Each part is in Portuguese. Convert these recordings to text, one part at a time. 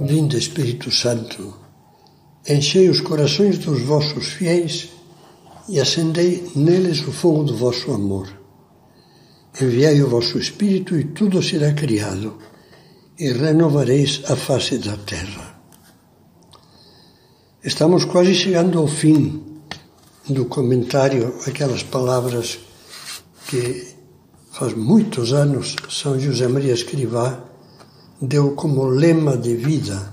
Vinde, Espírito Santo, enchei os corações dos vossos fiéis e acendei neles o fogo do vosso amor. Enviai o vosso Espírito e tudo será criado, e renovareis a face da terra. Estamos quase chegando ao fim do comentário, aquelas palavras que faz muitos anos São José Maria Escrivá deu como lema de vida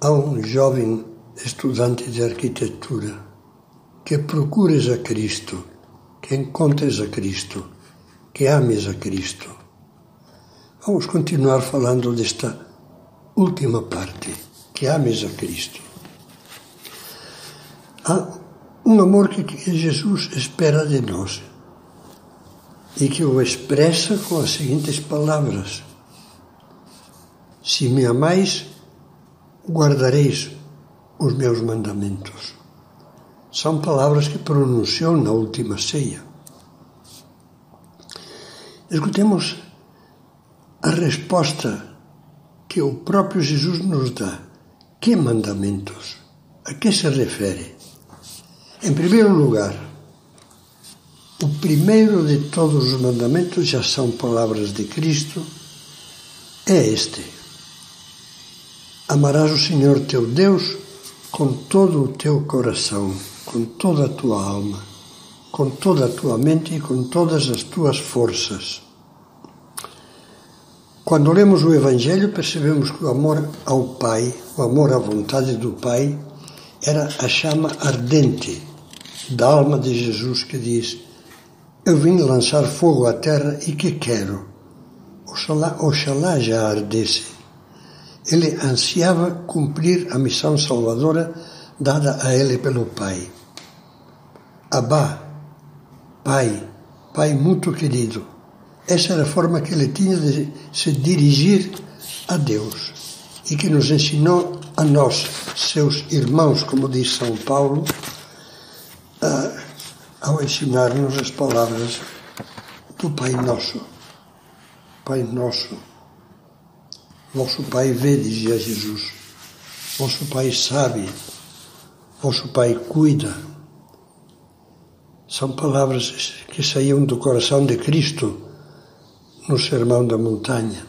a um jovem estudante de arquitetura que procures a Cristo, que encontres a Cristo, que ames a Cristo. Vamos continuar falando desta última parte, que ames a Cristo. Há um amor que Jesus espera de nós e que o expressa com as seguintes palavras: se me amais, guardareis os meus mandamentos. São palavras que pronunciou na última ceia. Escutemos a resposta que o próprio Jesus nos dá. Que mandamentos? A que se refere? Em primeiro lugar, o primeiro de todos os mandamentos já são palavras de Cristo, é este Amarás o Senhor teu Deus com todo o teu coração, com toda a tua alma, com toda a tua mente e com todas as tuas forças. Quando lemos o Evangelho, percebemos que o amor ao Pai, o amor à vontade do Pai, era a chama ardente da alma de Jesus que diz: Eu vim lançar fogo à terra e que quero? Oxalá, oxalá já ardesse ele ansiava cumprir a missão salvadora dada a ele pelo Pai. Abá, Pai, Pai muito querido. Essa era a forma que ele tinha de se dirigir a Deus e que nos ensinou a nós, seus irmãos, como diz São Paulo, ao ensinar-nos as palavras do Pai Nosso. Pai Nosso Vosso Pai vê, dizia Jesus. Vosso Pai sabe. Vosso Pai cuida. São palavras que saíam do coração de Cristo no Sermão da Montanha.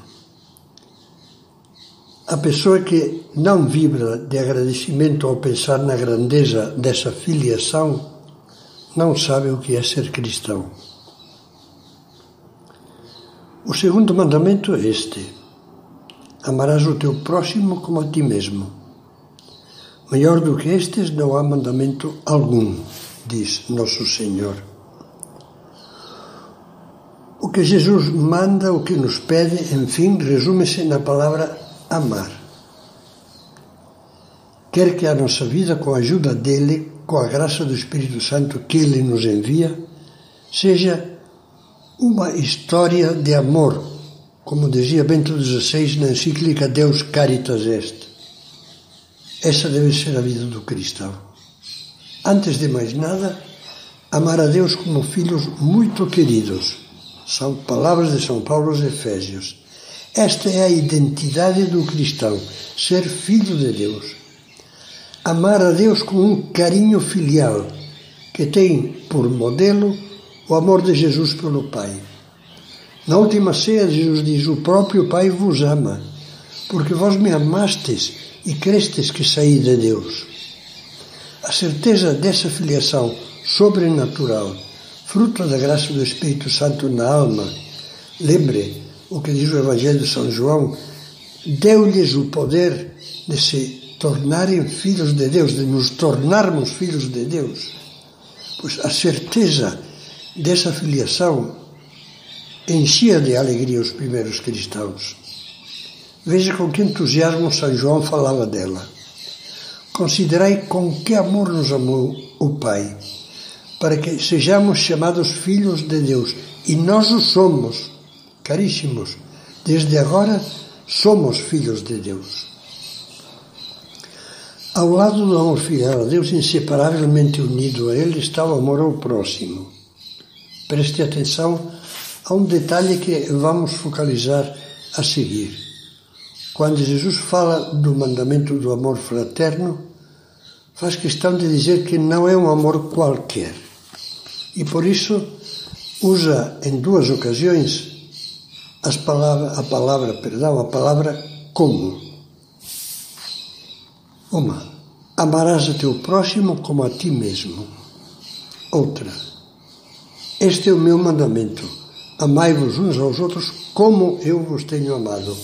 A pessoa que não vibra de agradecimento ao pensar na grandeza dessa filiação não sabe o que é ser cristão. O segundo mandamento é este Amarás o teu próximo como a ti mesmo. Maior do que estes não há mandamento algum, diz Nosso Senhor. O que Jesus manda, o que nos pede, enfim, resume-se na palavra amar. Quer que a nossa vida, com a ajuda dele, com a graça do Espírito Santo que ele nos envia, seja uma história de amor como dizia Bento XVI na encíclica Deus Caritas Est. Essa deve ser a vida do cristão. Antes de mais nada, amar a Deus como filhos muito queridos. São palavras de São Paulo aos Efésios. Esta é a identidade do cristão, ser filho de Deus. Amar a Deus com um carinho filial, que tem por modelo o amor de Jesus pelo Pai. Na última ceia, Jesus diz: O próprio Pai vos ama, porque vós me amastes e crestes que saí de Deus. A certeza dessa filiação sobrenatural, fruto da graça do Espírito Santo na alma, lembre o que diz o Evangelho de São João, deu-lhes o poder de se tornarem filhos de Deus, de nos tornarmos filhos de Deus. Pois a certeza dessa filiação enchia de alegria os primeiros cristãos. Veja com que entusiasmo São João falava dela. Considerai com que amor nos amou o Pai, para que sejamos chamados filhos de Deus. E nós o somos, caríssimos. Desde agora somos filhos de Deus. Ao lado do amor fiel a Deus, inseparavelmente unido a Ele, está o amor ao próximo. Preste atenção há um detalhe que vamos focalizar a seguir. quando Jesus fala do mandamento do amor fraterno, faz questão de dizer que não é um amor qualquer. E por isso usa em duas ocasiões a palavra, perdão, a palavra como. Uma, amarás a teu próximo como a ti mesmo. Outra, este é o meu mandamento: amai-vos uns aos outros como eu vos tenho amado.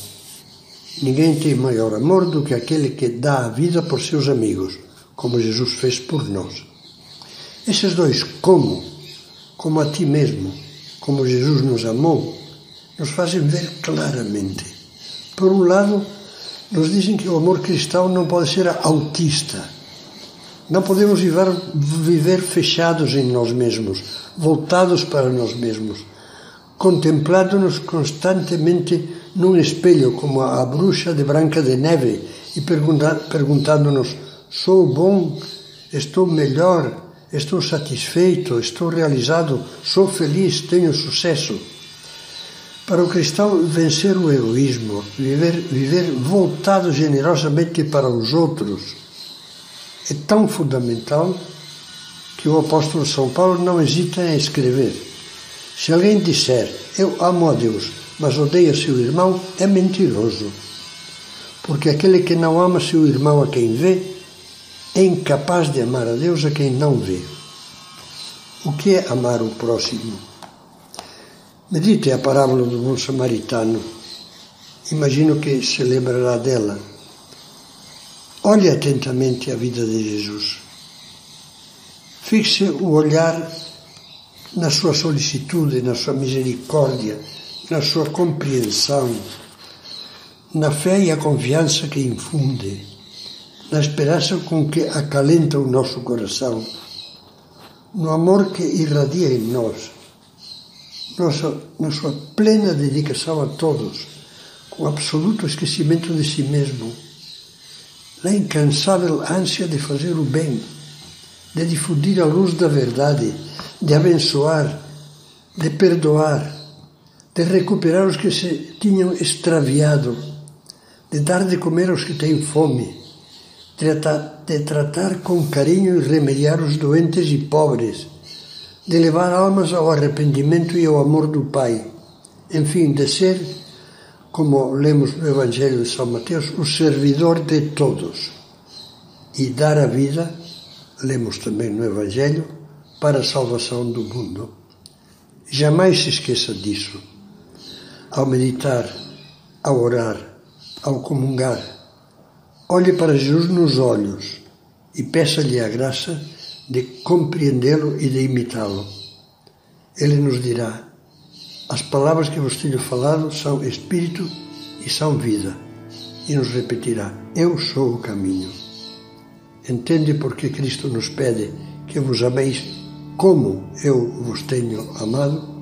Ninguém tem maior amor do que aquele que dá a vida por seus amigos, como Jesus fez por nós. Esses dois, como, como a ti mesmo, como Jesus nos amou, nos fazem ver claramente. Por um lado, nos dizem que o amor cristão não pode ser autista. Não podemos viver, viver fechados em nós mesmos, voltados para nós mesmos, contemplando-nos constantemente num espelho como a bruxa de Branca de Neve e perguntando-nos: sou bom, estou melhor, estou satisfeito, estou realizado, sou feliz, tenho sucesso. Para o cristão, vencer o egoísmo, viver, viver voltado generosamente para os outros, é tão fundamental que o apóstolo São Paulo não hesita em escrever. Se alguém disser, eu amo a Deus, mas odeia seu irmão, é mentiroso. Porque aquele que não ama seu irmão a quem vê, é incapaz de amar a Deus a quem não vê. O que é amar o próximo? Medite a parábola do bom samaritano. Imagino que se lembrará dela. Olhe atentamente a vida de Jesus. Fixe o olhar na sua solicitude, na sua misericórdia, na sua compreensão, na fé e a confiança que infunde, na esperança com que acalenta o nosso coração, no amor que irradia em nós, nossa, na sua plena dedicação a todos, com absoluto esquecimento de si mesmo, na incansável ânsia de fazer o bem, de difundir a luz da verdade, de abençoar, de perdoar, de recuperar os que se tinham extraviado, de dar de comer aos que têm fome, de tratar com carinho e remediar os doentes e pobres, de levar almas ao arrependimento e ao amor do Pai, enfim, de ser, como lemos no Evangelho de São Mateus, o servidor de todos e dar a vida, lemos também no Evangelho, para a salvação do mundo. Jamais se esqueça disso ao meditar, ao orar, ao comungar. Olhe para Jesus nos olhos e peça-lhe a graça de compreendê-lo e de imitá-lo. Ele nos dirá: As palavras que vos tenho falado são espírito e são vida. E nos repetirá: Eu sou o caminho. Entende por que Cristo nos pede que vos ameis como eu vos tenho amado?